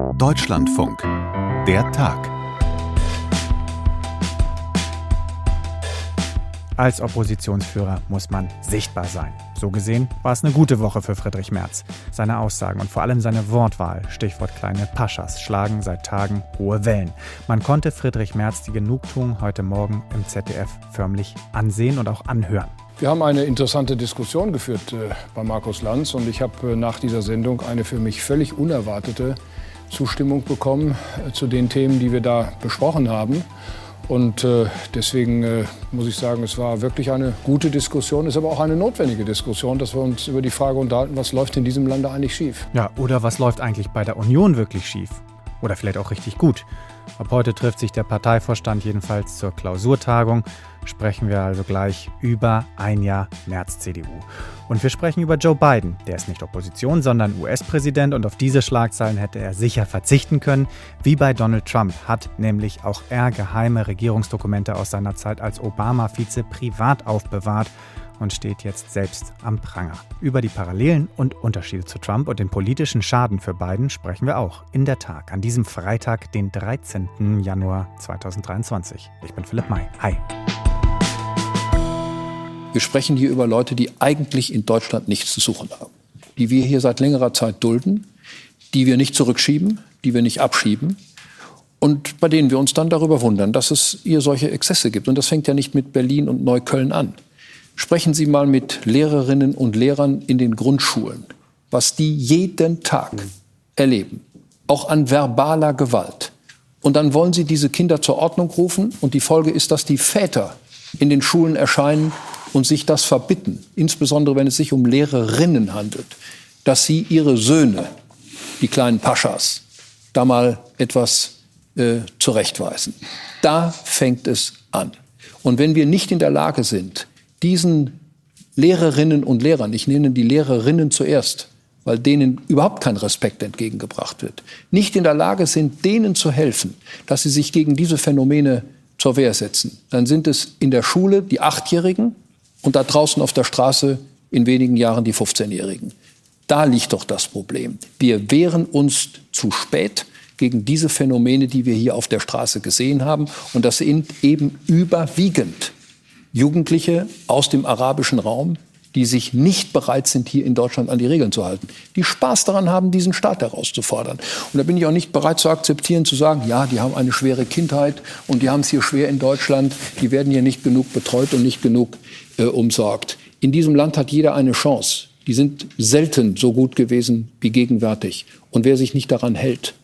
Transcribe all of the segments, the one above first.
Deutschlandfunk. Der Tag. Als Oppositionsführer muss man sichtbar sein. So gesehen war es eine gute Woche für Friedrich Merz. Seine Aussagen und vor allem seine Wortwahl, Stichwort kleine Paschas, schlagen seit Tagen hohe Wellen. Man konnte Friedrich Merz die Genugtuung heute Morgen im ZDF förmlich ansehen und auch anhören. Wir haben eine interessante Diskussion geführt äh, bei Markus Lanz und ich habe äh, nach dieser Sendung eine für mich völlig unerwartete Zustimmung bekommen äh, zu den Themen, die wir da besprochen haben. Und äh, deswegen äh, muss ich sagen, es war wirklich eine gute Diskussion, ist aber auch eine notwendige Diskussion, dass wir uns über die Frage unterhalten, was läuft in diesem Lande eigentlich schief. Ja, oder was läuft eigentlich bei der Union wirklich schief? Oder vielleicht auch richtig gut. Ab heute trifft sich der Parteivorstand jedenfalls zur Klausurtagung. Sprechen wir also gleich über ein Jahr März-CDU. Und wir sprechen über Joe Biden. Der ist nicht Opposition, sondern US-Präsident und auf diese Schlagzeilen hätte er sicher verzichten können. Wie bei Donald Trump hat nämlich auch er geheime Regierungsdokumente aus seiner Zeit als Obama-Vize privat aufbewahrt und steht jetzt selbst am Pranger. Über die Parallelen und Unterschiede zu Trump und den politischen Schaden für Biden sprechen wir auch in der Tag an diesem Freitag, den 13. Januar 2023. Ich bin Philipp May. Hi. Wir sprechen hier über Leute, die eigentlich in Deutschland nichts zu suchen haben, die wir hier seit längerer Zeit dulden, die wir nicht zurückschieben, die wir nicht abschieben und bei denen wir uns dann darüber wundern, dass es hier solche Exzesse gibt. Und das fängt ja nicht mit Berlin und Neukölln an. Sprechen Sie mal mit Lehrerinnen und Lehrern in den Grundschulen, was die jeden Tag erleben, auch an verbaler Gewalt. Und dann wollen Sie diese Kinder zur Ordnung rufen und die Folge ist, dass die Väter in den Schulen erscheinen und sich das verbitten, insbesondere wenn es sich um Lehrerinnen handelt, dass sie ihre Söhne, die kleinen Paschas, da mal etwas äh, zurechtweisen. Da fängt es an. Und wenn wir nicht in der Lage sind, diesen Lehrerinnen und Lehrern, ich nenne die Lehrerinnen zuerst, weil denen überhaupt kein Respekt entgegengebracht wird, nicht in der Lage sind, denen zu helfen, dass sie sich gegen diese Phänomene zur Wehr setzen, dann sind es in der Schule die Achtjährigen und da draußen auf der Straße in wenigen Jahren die 15-Jährigen. Da liegt doch das Problem. Wir wehren uns zu spät gegen diese Phänomene, die wir hier auf der Straße gesehen haben. Und das sind eben überwiegend Jugendliche aus dem arabischen Raum, die sich nicht bereit sind, hier in Deutschland an die Regeln zu halten, die Spaß daran haben, diesen Staat herauszufordern. Und da bin ich auch nicht bereit zu akzeptieren, zu sagen, ja, die haben eine schwere Kindheit und die haben es hier schwer in Deutschland, die werden hier nicht genug betreut und nicht genug äh, umsorgt. In diesem Land hat jeder eine Chance. Die sind selten so gut gewesen wie gegenwärtig. Und wer sich nicht daran hält,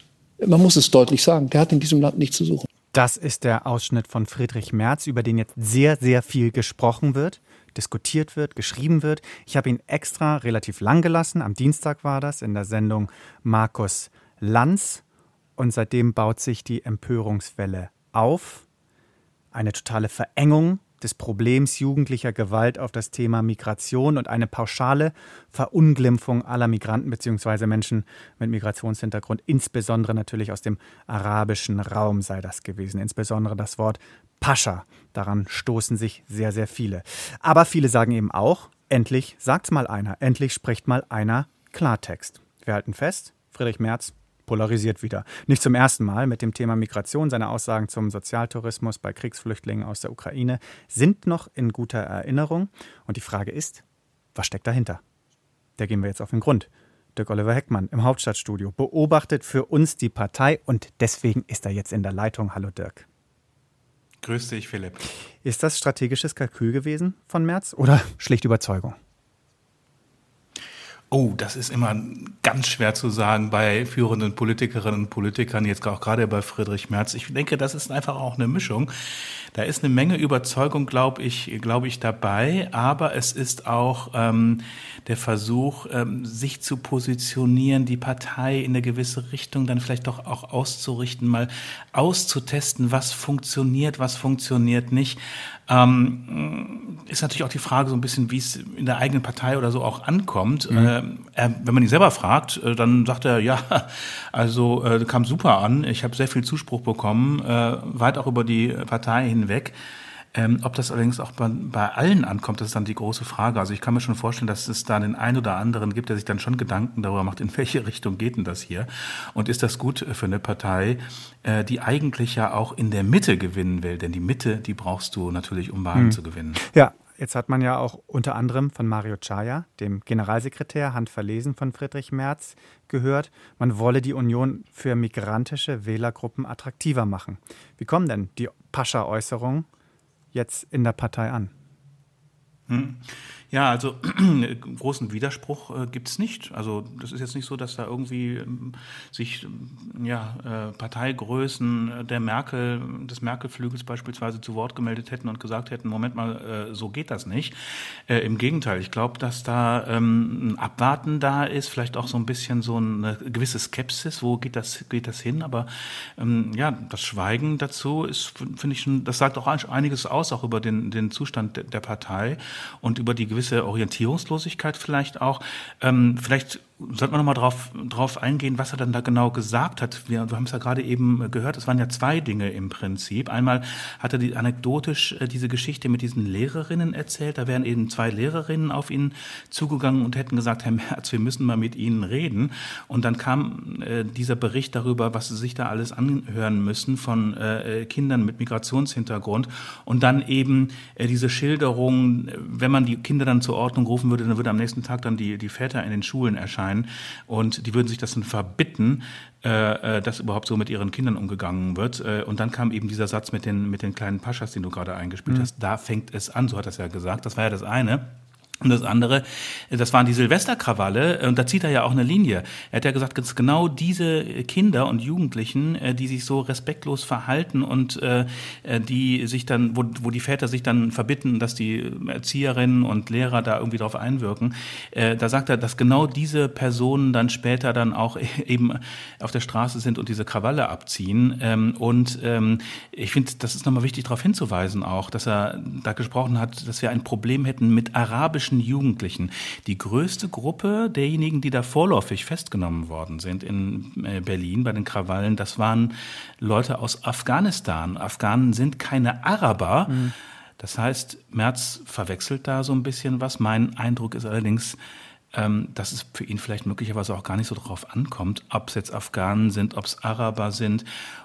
man muss es deutlich sagen, der hat in diesem Land nichts zu suchen. Das ist der Ausschnitt von Friedrich Merz, über den jetzt sehr, sehr viel gesprochen wird, diskutiert wird, geschrieben wird. Ich habe ihn extra relativ lang gelassen. Am Dienstag war das in der Sendung Markus Lanz. Und seitdem baut sich die Empörungswelle auf. Eine totale Verengung des Problems jugendlicher Gewalt auf das Thema Migration und eine pauschale Verunglimpfung aller Migranten bzw. Menschen mit Migrationshintergrund, insbesondere natürlich aus dem arabischen Raum sei das gewesen, insbesondere das Wort Pascha. Daran stoßen sich sehr, sehr viele. Aber viele sagen eben auch, endlich sagt's mal einer, endlich spricht mal einer Klartext. Wir halten fest, Friedrich Merz polarisiert wieder. Nicht zum ersten Mal mit dem Thema Migration. Seine Aussagen zum Sozialtourismus bei Kriegsflüchtlingen aus der Ukraine sind noch in guter Erinnerung. Und die Frage ist, was steckt dahinter? Da gehen wir jetzt auf den Grund. Dirk Oliver Heckmann im Hauptstadtstudio beobachtet für uns die Partei und deswegen ist er jetzt in der Leitung. Hallo Dirk. Grüß dich, Philipp. Ist das strategisches Kalkül gewesen von März oder schlicht Überzeugung? Oh, das ist immer ganz schwer zu sagen bei führenden Politikerinnen und Politikern, jetzt auch gerade bei Friedrich Merz. Ich denke, das ist einfach auch eine Mischung. Da ist eine Menge Überzeugung, glaube ich, glaube ich, dabei, aber es ist auch ähm, der Versuch, ähm, sich zu positionieren, die Partei in eine gewisse Richtung dann vielleicht doch auch auszurichten, mal auszutesten, was funktioniert, was funktioniert nicht. Ähm, ist natürlich auch die Frage so ein bisschen, wie es in der eigenen Partei oder so auch ankommt. Mhm. Äh, wenn man ihn selber fragt, äh, dann sagt er, ja, also äh, kam super an. Ich habe sehr viel Zuspruch bekommen, äh, weit auch über die Partei hinweg. Ähm, ob das allerdings auch bei, bei, allen ankommt, das ist dann die große Frage. Also ich kann mir schon vorstellen, dass es da den einen oder anderen gibt, der sich dann schon Gedanken darüber macht, in welche Richtung geht denn das hier? Und ist das gut für eine Partei, äh, die eigentlich ja auch in der Mitte gewinnen will? Denn die Mitte, die brauchst du natürlich, um Wahlen hm. zu gewinnen. Ja, Jetzt hat man ja auch unter anderem von Mario Chaya, dem Generalsekretär, handverlesen von Friedrich Merz, gehört, man wolle die Union für migrantische Wählergruppen attraktiver machen. Wie kommen denn die Pascha-Äußerungen jetzt in der Partei an? Ja, also großen Widerspruch äh, gibt es nicht. Also das ist jetzt nicht so, dass da irgendwie ähm, sich ähm, ja, äh, Parteigrößen der Merkel, des Merkel-Flügels beispielsweise zu Wort gemeldet hätten und gesagt hätten, Moment mal, äh, so geht das nicht. Äh, Im Gegenteil, ich glaube, dass da ähm, ein Abwarten da ist, vielleicht auch so ein bisschen so eine gewisse Skepsis, wo geht das, geht das hin? Aber ähm, ja, das Schweigen dazu ist, finde ich, schon, das sagt auch einiges aus, auch über den, den Zustand der Partei und über die gewisse Orientierungslosigkeit vielleicht auch. Ähm, vielleicht sollte man nochmal drauf, drauf eingehen, was er dann da genau gesagt hat. Wir, wir haben es ja gerade eben gehört, es waren ja zwei Dinge im Prinzip. Einmal hat er die, anekdotisch äh, diese Geschichte mit diesen Lehrerinnen erzählt. Da wären eben zwei Lehrerinnen auf ihn zugegangen und hätten gesagt, Herr Merz, wir müssen mal mit Ihnen reden. Und dann kam äh, dieser Bericht darüber, was Sie sich da alles anhören müssen von äh, Kindern mit Migrationshintergrund. Und dann eben äh, diese Schilderung, wenn man die Kinder dann zur Ordnung rufen würde, dann würde am nächsten Tag dann die, die Väter in den Schulen erscheinen sein und die würden sich das dann verbitten, äh, äh, dass überhaupt so mit ihren Kindern umgegangen wird. Äh, und dann kam eben dieser Satz mit den, mit den kleinen Paschas, den du gerade eingespielt mhm. hast. Da fängt es an, so hat er es ja gesagt. Das war ja das eine. Und das andere, das waren die Silvesterkrawalle, und da zieht er ja auch eine Linie. Er hat ja gesagt, dass genau diese Kinder und Jugendlichen, äh, die sich so respektlos verhalten und äh, äh, die sich dann, wo, wo die Väter sich dann verbitten, dass die Erzieherinnen und Lehrer da irgendwie drauf einwirken, da sagt er, dass genau diese Personen dann später dann auch eben auf der Straße sind und diese Krawalle abziehen. Ähm, und ähm, ich finde, das ist nochmal wichtig darauf hinzuweisen auch, dass er da gesprochen hat, dass wir ein Problem hätten mit arabisch arabischen Jugendlichen. Die größte Gruppe derjenigen, die da vorläufig festgenommen worden sind in äh, Berlin bei den Krawallen, das waren Leute aus Afghanistan. Afghanen sind keine Araber. Mhm. Das heißt, Merz verwechselt da so ein bisschen was. Mein Eindruck ist allerdings, ähm, dass es für ihn vielleicht möglicherweise auch gar nicht so drauf ankommt, ob es jetzt Afghanen sind, ob es Araber sind.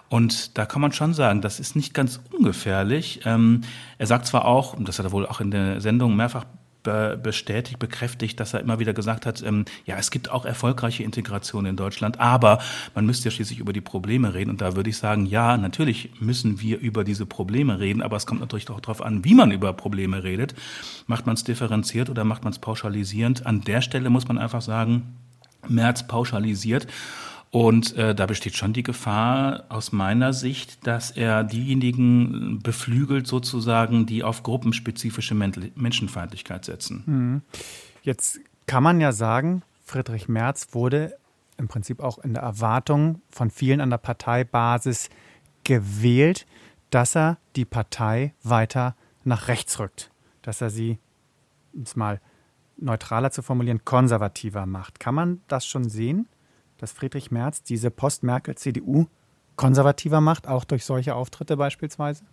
Und da kann man schon sagen, das ist nicht ganz ungefährlich. Ähm, er sagt zwar auch, und das hat er wohl auch in der Sendung mehrfach bestätigt, bekräftigt, dass er immer wieder gesagt hat, ähm, ja, es gibt auch erfolgreiche Integration in Deutschland, aber man müsste ja schließlich über die Probleme reden. Und da würde ich sagen, ja, natürlich müssen wir über diese Probleme reden, aber es kommt natürlich auch darauf an, wie man über Probleme redet. Macht man es differenziert oder macht man es pauschalisierend? An der Stelle muss man einfach sagen, März pauschalisiert und äh, da besteht schon die Gefahr aus meiner Sicht, dass er diejenigen beflügelt sozusagen, die auf gruppenspezifische Menschenfeindlichkeit setzen. Mhm. Jetzt kann man ja sagen, Friedrich Merz wurde im Prinzip auch in der Erwartung von vielen an der Parteibasis gewählt, dass er die Partei weiter nach rechts rückt, dass er sie, um es mal neutraler zu formulieren, konservativer macht. Kann man das schon sehen? Dass Friedrich Merz diese Post-Merkel-CDU konservativer macht, auch durch solche Auftritte beispielsweise?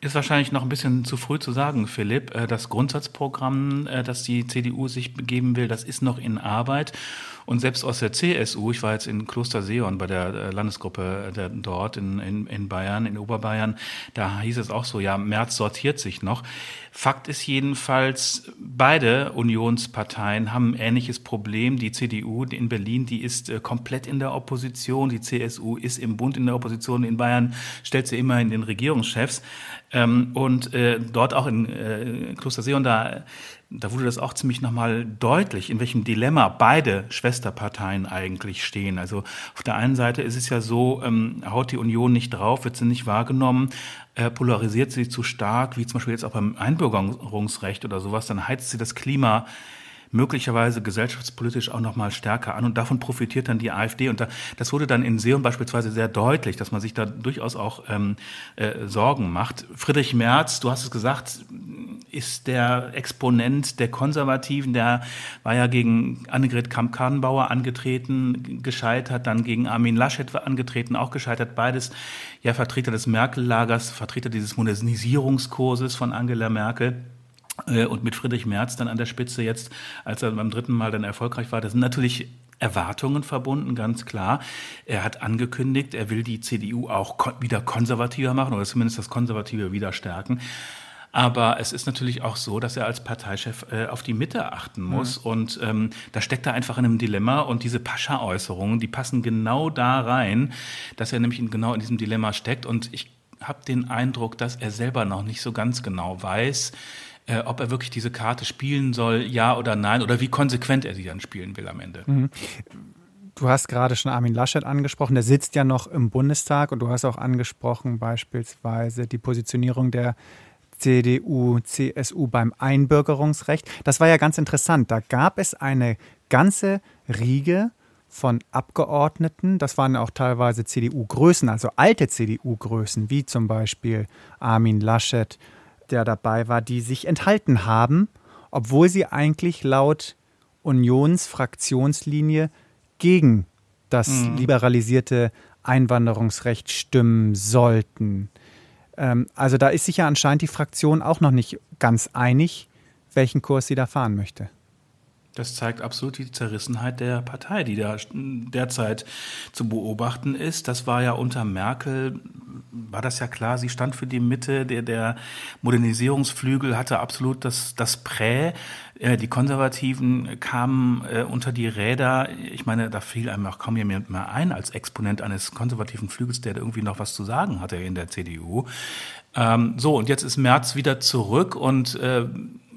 Ist wahrscheinlich noch ein bisschen zu früh zu sagen, Philipp. Äh, das Grundsatzprogramm, äh, das die CDU sich begeben will, das ist noch in Arbeit. Und selbst aus der CSU, ich war jetzt in Kloster Seon bei der äh, Landesgruppe dort in, in, in Bayern, in Oberbayern, da hieß es auch so, ja, März sortiert sich noch. Fakt ist jedenfalls, beide Unionsparteien haben ein ähnliches Problem. Die CDU in Berlin, die ist äh, komplett in der Opposition. Die CSU ist im Bund in der Opposition. In Bayern stellt sie immer in den Regierungschefs. Ähm, und äh, dort auch in äh, Kloster Seon, da da wurde das auch ziemlich nochmal deutlich, in welchem Dilemma beide Schwesterparteien eigentlich stehen. Also auf der einen Seite ist es ja so, ähm, haut die Union nicht drauf, wird sie nicht wahrgenommen, äh, polarisiert sie zu stark, wie zum Beispiel jetzt auch beim Einbürgerungsrecht oder sowas, dann heizt sie das Klima möglicherweise gesellschaftspolitisch auch noch mal stärker an und davon profitiert dann die AfD und da, das wurde dann in Seon beispielsweise sehr deutlich, dass man sich da durchaus auch ähm, äh, Sorgen macht. Friedrich Merz, du hast es gesagt, ist der Exponent der Konservativen, der war ja gegen Annegret Kamp-Karrenbauer angetreten, gescheitert, dann gegen Armin Laschet angetreten, auch gescheitert. Beides ja Vertreter des Merkel-Lagers, Vertreter dieses Modernisierungskurses von Angela Merkel. Äh, und mit Friedrich Merz dann an der Spitze jetzt, als er beim dritten Mal dann erfolgreich war, das sind natürlich Erwartungen verbunden, ganz klar. Er hat angekündigt, er will die CDU auch wieder konservativer machen oder zumindest das Konservative wieder stärken. Aber es ist natürlich auch so, dass er als Parteichef äh, auf die Mitte achten muss. Mhm. Und ähm, da steckt er einfach in einem Dilemma. Und diese Pascha-Äußerungen, die passen genau da rein, dass er nämlich in, genau in diesem Dilemma steckt. Und ich habe den Eindruck, dass er selber noch nicht so ganz genau weiß, äh, ob er wirklich diese Karte spielen soll, ja oder nein, oder wie konsequent er sie dann spielen will am Ende. Mhm. Du hast gerade schon Armin Laschet angesprochen, der sitzt ja noch im Bundestag und du hast auch angesprochen beispielsweise die Positionierung der CDU, CSU beim Einbürgerungsrecht. Das war ja ganz interessant. Da gab es eine ganze Riege von Abgeordneten, das waren auch teilweise CDU-Größen, also alte CDU-Größen, wie zum Beispiel Armin Laschet der dabei war, die sich enthalten haben, obwohl sie eigentlich laut Unionsfraktionslinie gegen das mhm. liberalisierte Einwanderungsrecht stimmen sollten. Ähm, also da ist sich ja anscheinend die Fraktion auch noch nicht ganz einig, welchen Kurs sie da fahren möchte. Das zeigt absolut die Zerrissenheit der Partei, die da derzeit zu beobachten ist. Das war ja unter Merkel, war das ja klar, sie stand für die Mitte, der, der Modernisierungsflügel hatte absolut das, das Prä. Äh, die Konservativen kamen äh, unter die Räder. Ich meine, da fiel einem auch kaum jemand mehr ein als Exponent eines konservativen Flügels, der irgendwie noch was zu sagen hatte in der CDU. Ähm, so, und jetzt ist Merz wieder zurück und äh,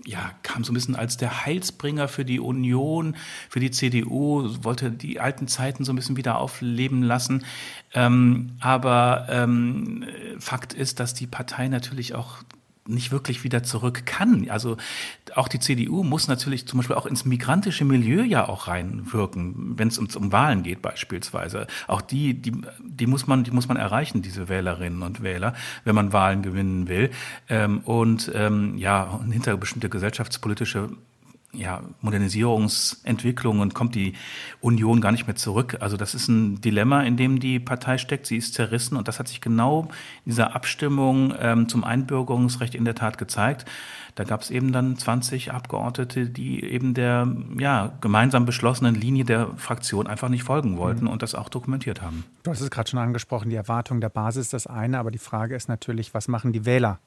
ja, kam so ein bisschen als der Heilsbringer für die Union, für die CDU, wollte die alten Zeiten so ein bisschen wieder aufleben lassen. Ähm, aber ähm, Fakt ist, dass die Partei natürlich auch nicht wirklich wieder zurück kann. Also auch die CDU muss natürlich zum Beispiel auch ins migrantische Milieu ja auch reinwirken, wenn es um, um Wahlen geht beispielsweise. Auch die, die, die muss man, die muss man erreichen, diese Wählerinnen und Wähler, wenn man Wahlen gewinnen will. Ähm, und ähm, ja, hinter bestimmte gesellschaftspolitische ja, Modernisierungsentwicklung und kommt die Union gar nicht mehr zurück. Also das ist ein Dilemma, in dem die Partei steckt. Sie ist zerrissen und das hat sich genau in dieser Abstimmung ähm, zum Einbürgerungsrecht in der Tat gezeigt. Da gab es eben dann 20 Abgeordnete, die eben der ja, gemeinsam beschlossenen Linie der Fraktion einfach nicht folgen wollten mhm. und das auch dokumentiert haben. Du hast es gerade schon angesprochen, die Erwartung der Basis ist das eine, aber die Frage ist natürlich, was machen die Wähler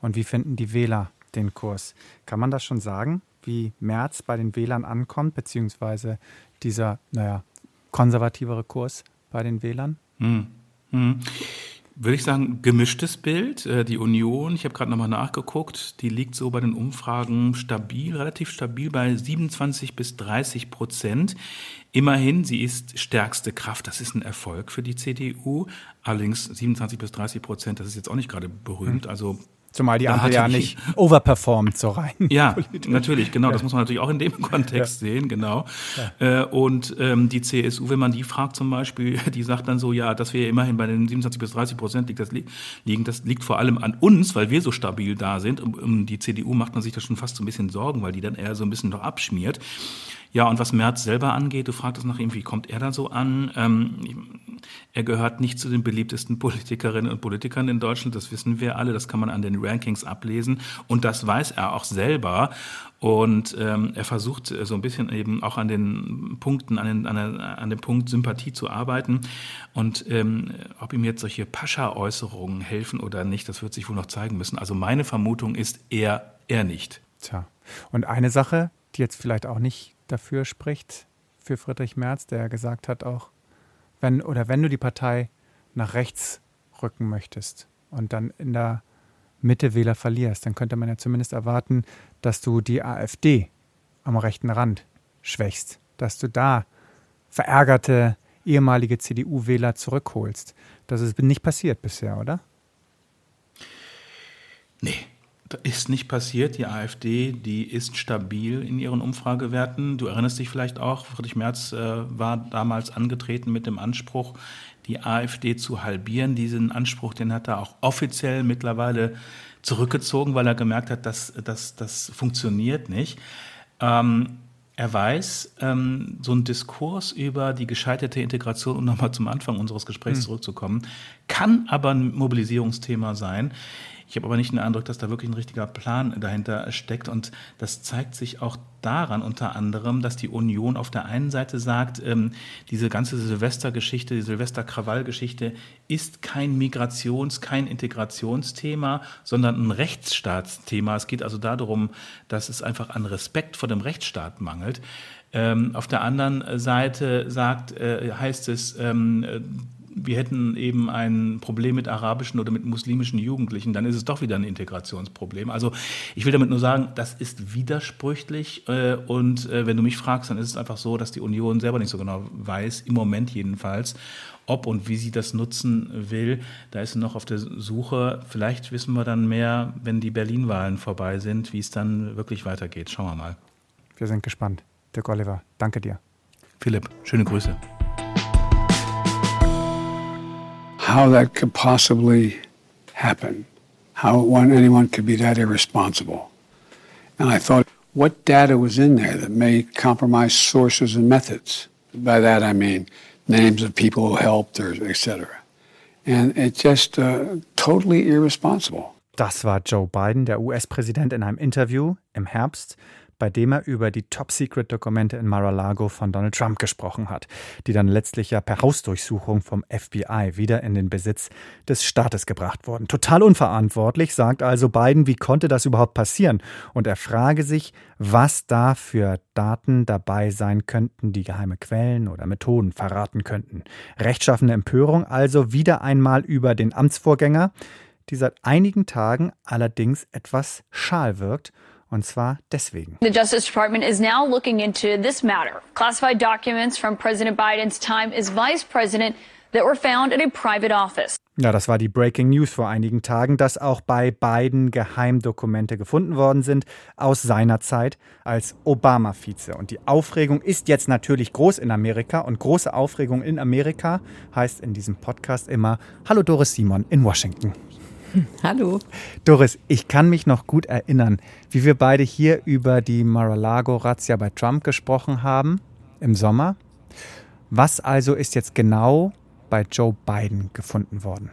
und wie finden die Wähler den Kurs? Kann man das schon sagen? Wie März bei den Wählern ankommt, beziehungsweise dieser, naja, konservativere Kurs bei den Wählern? Hm. Hm. Würde ich sagen, gemischtes Bild. Äh, die Union, ich habe gerade nochmal nachgeguckt, die liegt so bei den Umfragen stabil, relativ stabil bei 27 bis 30 Prozent. Immerhin, sie ist stärkste Kraft. Das ist ein Erfolg für die CDU. Allerdings 27 bis 30 Prozent, das ist jetzt auch nicht gerade berühmt. Hm. Also Zumal die Ampel ja nicht overperformt so rein. Ja, natürlich, genau. Ja. Das muss man natürlich auch in dem Kontext ja. sehen, genau. Ja. Äh, und ähm, die CSU, wenn man die fragt zum Beispiel, die sagt dann so, ja, dass wir immerhin bei den 27 bis 30 Prozent liegt, das liegen, das liegt vor allem an uns, weil wir so stabil da sind. Um, um die CDU macht man sich da schon fast so ein bisschen Sorgen, weil die dann eher so ein bisschen noch abschmiert. Ja, und was Merz selber angeht, du fragtest nach ihm, wie kommt er da so an? Ähm, er gehört nicht zu den beliebtesten Politikerinnen und Politikern in Deutschland, das wissen wir alle, das kann man an den Rankings ablesen und das weiß er auch selber. Und ähm, er versucht äh, so ein bisschen eben auch an den Punkten, an, den, an, der, an dem Punkt Sympathie zu arbeiten. Und ähm, ob ihm jetzt solche Pascha-Äußerungen helfen oder nicht, das wird sich wohl noch zeigen müssen. Also meine Vermutung ist eher, eher nicht. Tja. Und eine Sache, die jetzt vielleicht auch nicht dafür spricht, für Friedrich Merz, der gesagt hat auch, wenn oder wenn du die Partei nach rechts rücken möchtest und dann in der Mitte Wähler verlierst, dann könnte man ja zumindest erwarten, dass du die AfD am rechten Rand schwächst, dass du da verärgerte ehemalige CDU-Wähler zurückholst. Das ist nicht passiert bisher, oder? Nee, ist nicht passiert. Die AfD, die ist stabil in ihren Umfragewerten. Du erinnerst dich vielleicht auch, Friedrich Merz äh, war damals angetreten mit dem Anspruch, die AfD zu halbieren. Diesen Anspruch, den hat er auch offiziell mittlerweile zurückgezogen, weil er gemerkt hat, dass das, das funktioniert nicht. Ähm, er weiß, ähm, so ein Diskurs über die gescheiterte Integration, um nochmal zum Anfang unseres Gesprächs mhm. zurückzukommen, kann aber ein Mobilisierungsthema sein. Ich habe aber nicht den Eindruck, dass da wirklich ein richtiger Plan dahinter steckt. Und das zeigt sich auch daran unter anderem, dass die Union auf der einen Seite sagt, ähm, diese ganze Silvestergeschichte, die Silvester-Krawall-Geschichte ist kein Migrations-, kein Integrationsthema, sondern ein Rechtsstaatsthema. Es geht also darum, dass es einfach an Respekt vor dem Rechtsstaat mangelt. Ähm, auf der anderen Seite sagt, äh, heißt es, ähm, wir hätten eben ein Problem mit arabischen oder mit muslimischen Jugendlichen, dann ist es doch wieder ein Integrationsproblem. Also ich will damit nur sagen, das ist widersprüchlich äh, und äh, wenn du mich fragst, dann ist es einfach so, dass die Union selber nicht so genau weiß, im Moment jedenfalls, ob und wie sie das nutzen will. Da ist sie noch auf der Suche. Vielleicht wissen wir dann mehr, wenn die Berlin-Wahlen vorbei sind, wie es dann wirklich weitergeht. Schauen wir mal. Wir sind gespannt. Dirk Oliver, danke dir. Philipp, schöne Grüße. How that could possibly happen, how one, anyone could be that irresponsible. And I thought, what data was in there that may compromise sources and methods? By that I mean names of people who helped or etc. And it's just uh, totally irresponsible. Das war Joe Biden, der US-Präsident, in einem Interview im Herbst bei dem er über die Top-Secret-Dokumente in Mar-a-Lago von Donald Trump gesprochen hat, die dann letztlich ja per Hausdurchsuchung vom FBI wieder in den Besitz des Staates gebracht wurden. Total unverantwortlich, sagt also Biden, wie konnte das überhaupt passieren? Und er frage sich, was da für Daten dabei sein könnten, die geheime Quellen oder Methoden verraten könnten. Rechtschaffene Empörung also wieder einmal über den Amtsvorgänger, die seit einigen Tagen allerdings etwas schal wirkt und zwar deswegen. The Justice Department is now looking into this matter. Classified documents from President Biden's time as vice president that were found at a private office. Ja, das war die Breaking News vor einigen Tagen, dass auch bei Biden Geheimdokumente gefunden worden sind aus seiner Zeit als Obama-Vize. Und die Aufregung ist jetzt natürlich groß in Amerika und große Aufregung in Amerika heißt in diesem Podcast immer Hallo Doris Simon in Washington. Hallo. Doris, ich kann mich noch gut erinnern, wie wir beide hier über die Mar-a-Lago-Razzia bei Trump gesprochen haben im Sommer. Was also ist jetzt genau bei Joe Biden gefunden worden?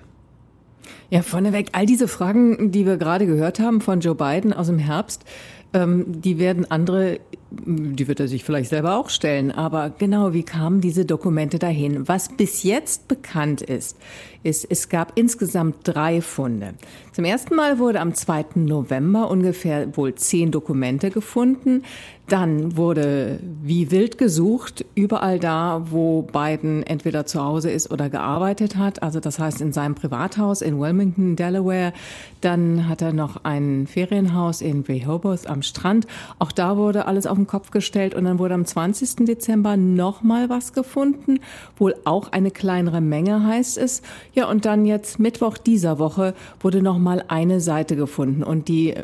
Ja, vorneweg, all diese Fragen, die wir gerade gehört haben von Joe Biden aus dem Herbst, ähm, die werden andere, die wird er sich vielleicht selber auch stellen. Aber genau, wie kamen diese Dokumente dahin? Was bis jetzt bekannt ist, ist, es gab insgesamt drei Funde. Zum ersten Mal wurde am 2. November ungefähr wohl zehn Dokumente gefunden. Dann wurde wie wild gesucht, überall da, wo Biden entweder zu Hause ist oder gearbeitet hat. Also das heißt in seinem Privathaus in Wilmington, Delaware. Dann hat er noch ein Ferienhaus in Rehoboth am Strand. Auch da wurde alles auf den Kopf gestellt. Und dann wurde am 20. Dezember nochmal was gefunden. Wohl auch eine kleinere Menge heißt es. Ja, und dann jetzt Mittwoch dieser Woche wurde nochmal eine Seite gefunden. Und die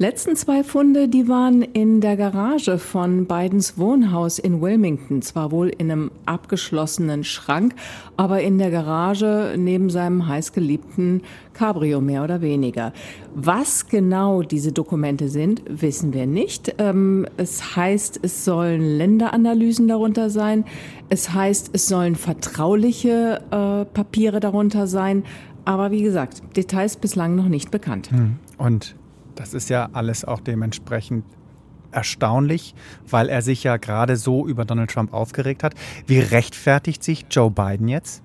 letzten zwei Funde, die waren in der Garage von Bidens Wohnhaus in Wilmington. Zwar wohl in einem abgeschlossenen Schrank, aber in der Garage neben seinem heißgeliebten Cabrio mehr oder weniger. Was genau diese Dokumente sind, wissen wir nicht. Ähm, es heißt, es sollen Länderanalysen darunter sein. Es heißt, es sollen vertrauliche äh, Papiere darunter sein. Aber wie gesagt, Details bislang noch nicht bekannt. Hm. Und das ist ja alles auch dementsprechend erstaunlich, weil er sich ja gerade so über Donald Trump aufgeregt hat. Wie rechtfertigt sich Joe Biden jetzt?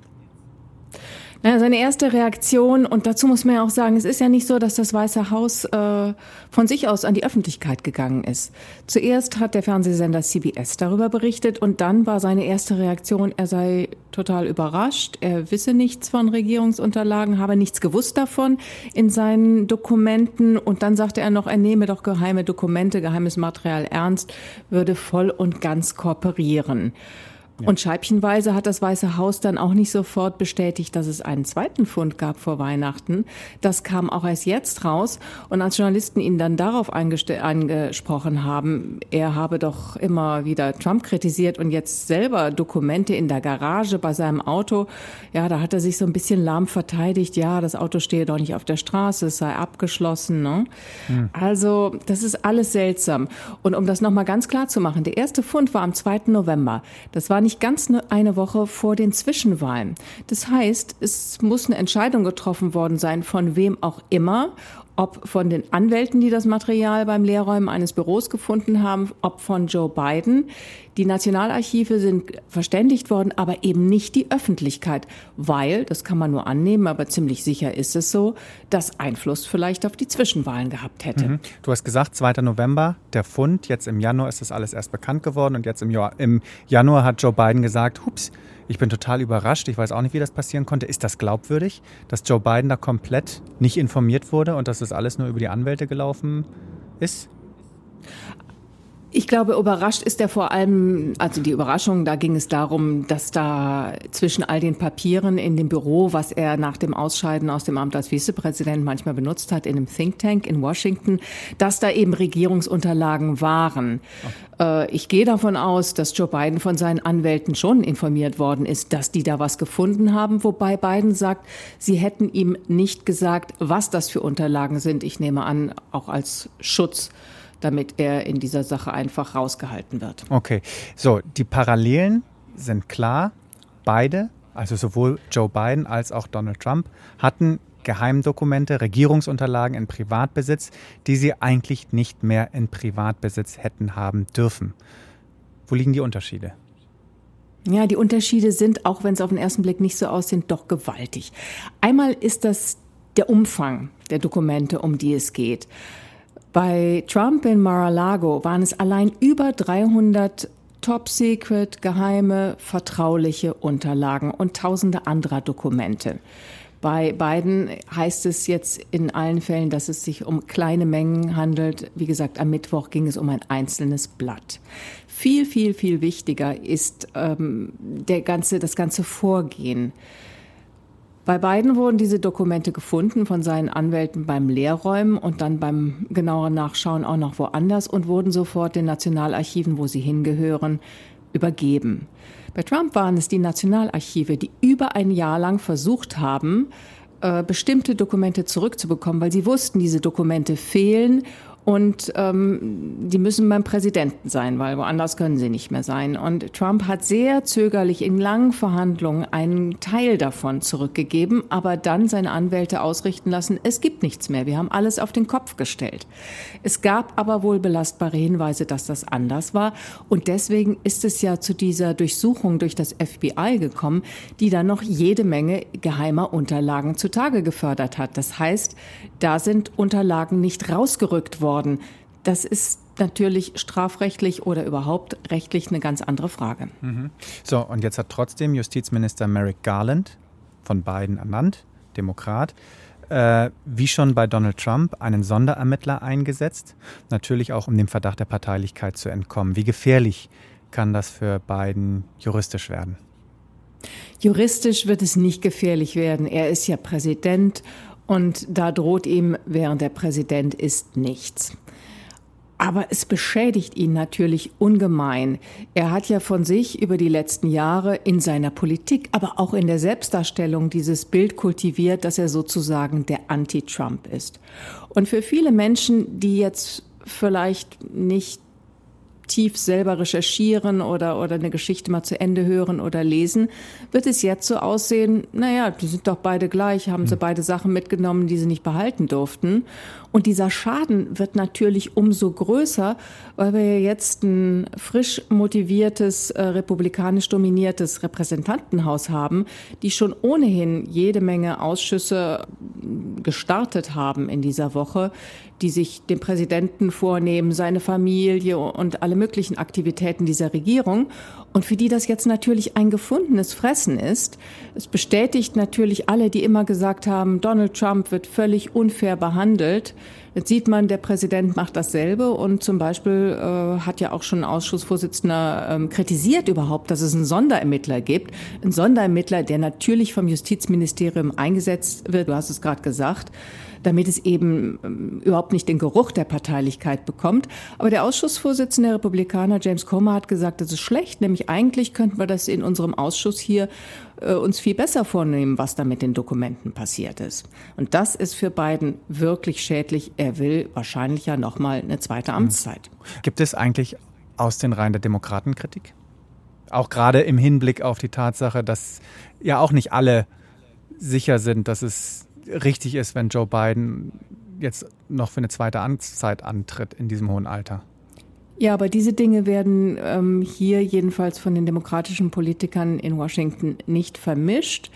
Naja, seine erste Reaktion, und dazu muss man ja auch sagen, es ist ja nicht so, dass das Weiße Haus äh, von sich aus an die Öffentlichkeit gegangen ist. Zuerst hat der Fernsehsender CBS darüber berichtet und dann war seine erste Reaktion, er sei total überrascht, er wisse nichts von Regierungsunterlagen, habe nichts gewusst davon in seinen Dokumenten und dann sagte er noch, er nehme doch geheime Dokumente, geheimes Material ernst, würde voll und ganz kooperieren. Ja. Und scheibchenweise hat das Weiße Haus dann auch nicht sofort bestätigt, dass es einen zweiten Fund gab vor Weihnachten. Das kam auch erst jetzt raus. Und als Journalisten ihn dann darauf angesprochen haben, er habe doch immer wieder Trump kritisiert und jetzt selber Dokumente in der Garage bei seinem Auto, ja, da hat er sich so ein bisschen lahm verteidigt. Ja, das Auto stehe doch nicht auf der Straße, es sei abgeschlossen. Ne? Hm. Also, das ist alles seltsam. Und um das nochmal ganz klar zu machen, der erste Fund war am 2. November. Das war nicht ganz ne, eine Woche vor den Zwischenwahlen. Das heißt, es muss eine Entscheidung getroffen worden sein, von wem auch immer, ob von den Anwälten, die das Material beim Leerräumen eines Büros gefunden haben, ob von Joe Biden. Die Nationalarchive sind verständigt worden, aber eben nicht die Öffentlichkeit, weil, das kann man nur annehmen, aber ziemlich sicher ist es so, dass Einfluss vielleicht auf die Zwischenwahlen gehabt hätte. Mhm. Du hast gesagt, 2. November, der Fund, jetzt im Januar ist das alles erst bekannt geworden und jetzt im, Jahr, im Januar hat Joe Biden gesagt, hups, ich bin total überrascht. Ich weiß auch nicht, wie das passieren konnte. Ist das glaubwürdig, dass Joe Biden da komplett nicht informiert wurde und dass das alles nur über die Anwälte gelaufen ist? Ich glaube, überrascht ist er vor allem, also die Überraschung, da ging es darum, dass da zwischen all den Papieren in dem Büro, was er nach dem Ausscheiden aus dem Amt als Vizepräsident manchmal benutzt hat, in einem Think Tank in Washington, dass da eben Regierungsunterlagen waren. Okay. Äh, ich gehe davon aus, dass Joe Biden von seinen Anwälten schon informiert worden ist, dass die da was gefunden haben, wobei Biden sagt, sie hätten ihm nicht gesagt, was das für Unterlagen sind. Ich nehme an, auch als Schutz damit er in dieser Sache einfach rausgehalten wird. Okay, so die Parallelen sind klar. Beide, also sowohl Joe Biden als auch Donald Trump, hatten Geheimdokumente, Regierungsunterlagen in Privatbesitz, die sie eigentlich nicht mehr in Privatbesitz hätten haben dürfen. Wo liegen die Unterschiede? Ja, die Unterschiede sind, auch wenn es auf den ersten Blick nicht so aussehen, doch gewaltig. Einmal ist das der Umfang der Dokumente, um die es geht. Bei Trump in Mar-a-Lago waren es allein über 300 Top-Secret, geheime, vertrauliche Unterlagen und tausende anderer Dokumente. Bei beiden heißt es jetzt in allen Fällen, dass es sich um kleine Mengen handelt. Wie gesagt, am Mittwoch ging es um ein einzelnes Blatt. Viel, viel, viel wichtiger ist ähm, der ganze, das ganze Vorgehen. Bei beiden wurden diese Dokumente gefunden von seinen Anwälten beim Leerräumen und dann beim genaueren Nachschauen auch noch woanders und wurden sofort den Nationalarchiven, wo sie hingehören, übergeben. Bei Trump waren es die Nationalarchive, die über ein Jahr lang versucht haben, äh, bestimmte Dokumente zurückzubekommen, weil sie wussten, diese Dokumente fehlen und ähm, die müssen beim Präsidenten sein, weil woanders können sie nicht mehr sein. Und Trump hat sehr zögerlich in langen Verhandlungen einen Teil davon zurückgegeben, aber dann seine Anwälte ausrichten lassen, es gibt nichts mehr, wir haben alles auf den Kopf gestellt. Es gab aber wohl belastbare Hinweise, dass das anders war. Und deswegen ist es ja zu dieser Durchsuchung durch das FBI gekommen, die dann noch jede Menge geheimer Unterlagen zutage gefördert hat. Das heißt, da sind Unterlagen nicht rausgerückt worden worden. Das ist natürlich strafrechtlich oder überhaupt rechtlich eine ganz andere Frage. Mhm. So, und jetzt hat trotzdem Justizminister Merrick Garland von Biden ernannt, Demokrat, äh, wie schon bei Donald Trump, einen Sonderermittler eingesetzt, natürlich auch um dem Verdacht der Parteilichkeit zu entkommen. Wie gefährlich kann das für Biden juristisch werden? Juristisch wird es nicht gefährlich werden. Er ist ja Präsident und da droht ihm, während er Präsident ist, nichts. Aber es beschädigt ihn natürlich ungemein. Er hat ja von sich über die letzten Jahre in seiner Politik, aber auch in der Selbstdarstellung dieses Bild kultiviert, dass er sozusagen der Anti-Trump ist. Und für viele Menschen, die jetzt vielleicht nicht tief selber recherchieren oder, oder eine Geschichte mal zu Ende hören oder lesen, wird es jetzt so aussehen, naja, die sind doch beide gleich, haben sie hm. beide Sachen mitgenommen, die sie nicht behalten durften. Und dieser Schaden wird natürlich umso größer, weil wir jetzt ein frisch motiviertes, äh, republikanisch dominiertes Repräsentantenhaus haben, die schon ohnehin jede Menge Ausschüsse gestartet haben in dieser Woche, die sich dem Präsidenten vornehmen, seine Familie und alle möglichen Aktivitäten dieser Regierung. Und für die das jetzt natürlich ein gefundenes Fressen ist. Es bestätigt natürlich alle, die immer gesagt haben, Donald Trump wird völlig unfair behandelt. Jetzt sieht man, der Präsident macht dasselbe und zum Beispiel äh, hat ja auch schon ein Ausschussvorsitzender ähm, kritisiert überhaupt, dass es einen Sonderermittler gibt. Ein Sonderermittler, der natürlich vom Justizministerium eingesetzt wird, du hast es gerade gesagt, damit es eben ähm, überhaupt nicht den Geruch der Parteilichkeit bekommt. Aber der Ausschussvorsitzende der Republikaner, James Comer, hat gesagt, das ist schlecht, nämlich eigentlich könnten wir das in unserem Ausschuss hier äh, uns viel besser vornehmen, was da mit den Dokumenten passiert ist. Und das ist für Biden wirklich schädlich. Er will wahrscheinlich ja noch mal eine zweite hm. Amtszeit. Gibt es eigentlich aus den Reihen der Demokraten Kritik? Auch gerade im Hinblick auf die Tatsache, dass ja auch nicht alle sicher sind, dass es richtig ist, wenn Joe Biden jetzt noch für eine zweite Amtszeit antritt in diesem hohen Alter. Ja, aber diese Dinge werden ähm, hier jedenfalls von den demokratischen Politikern in Washington nicht vermischt.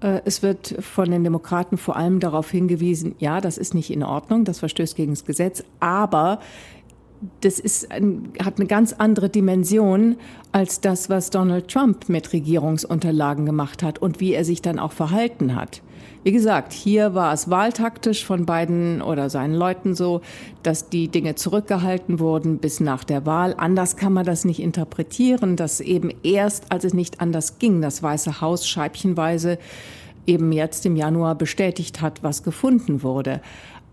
Äh, es wird von den Demokraten vor allem darauf hingewiesen, ja, das ist nicht in Ordnung, das verstößt gegen das Gesetz, aber das ist ein, hat eine ganz andere Dimension als das, was Donald Trump mit Regierungsunterlagen gemacht hat und wie er sich dann auch verhalten hat. Wie gesagt, hier war es wahltaktisch von beiden oder seinen Leuten so, dass die Dinge zurückgehalten wurden bis nach der Wahl. Anders kann man das nicht interpretieren, dass eben erst, als es nicht anders ging, das Weiße Haus scheibchenweise eben jetzt im Januar bestätigt hat, was gefunden wurde.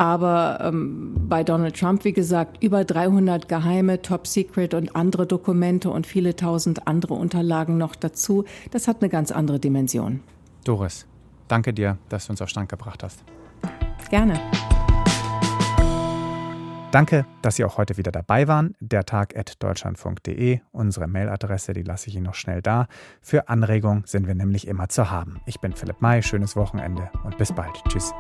Aber ähm, bei Donald Trump, wie gesagt, über 300 geheime, Top Secret und andere Dokumente und viele tausend andere Unterlagen noch dazu. Das hat eine ganz andere Dimension. Doris. Danke dir, dass du uns auf Stand gebracht hast. Gerne. Danke, dass Sie auch heute wieder dabei waren. Der Tag at deutschlandfunk.de, unsere Mailadresse, die lasse ich Ihnen noch schnell da. Für Anregungen sind wir nämlich immer zu haben. Ich bin Philipp May, schönes Wochenende und bis bald. Tschüss.